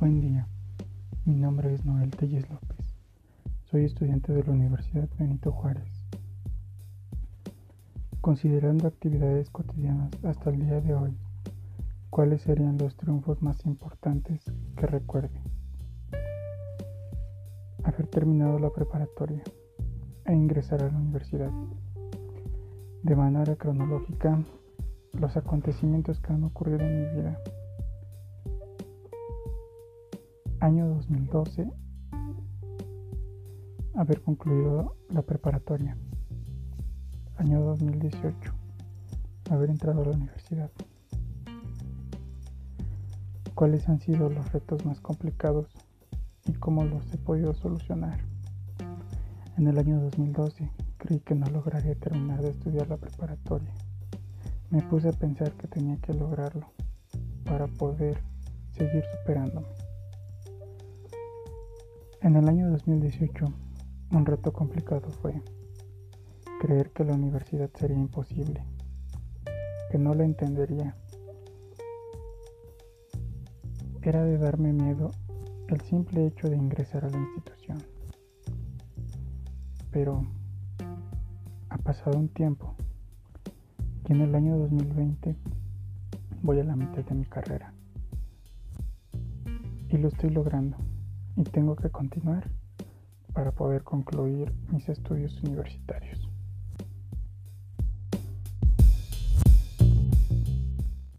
Buen día, mi nombre es Noel Telles López. Soy estudiante de la Universidad Benito Juárez. Considerando actividades cotidianas hasta el día de hoy, ¿cuáles serían los triunfos más importantes que recuerde? Haber terminado la preparatoria e ingresar a la universidad. De manera cronológica, los acontecimientos que han ocurrido en mi vida Año 2012. Haber concluido la preparatoria. Año 2018. Haber entrado a la universidad. ¿Cuáles han sido los retos más complicados y cómo los he podido solucionar? En el año 2012 creí que no lograría terminar de estudiar la preparatoria. Me puse a pensar que tenía que lograrlo para poder seguir superándome. En el año 2018, un reto complicado fue creer que la universidad sería imposible, que no la entendería. Era de darme miedo el simple hecho de ingresar a la institución. Pero ha pasado un tiempo y en el año 2020 voy a la mitad de mi carrera y lo estoy logrando y tengo que continuar para poder concluir mis estudios universitarios.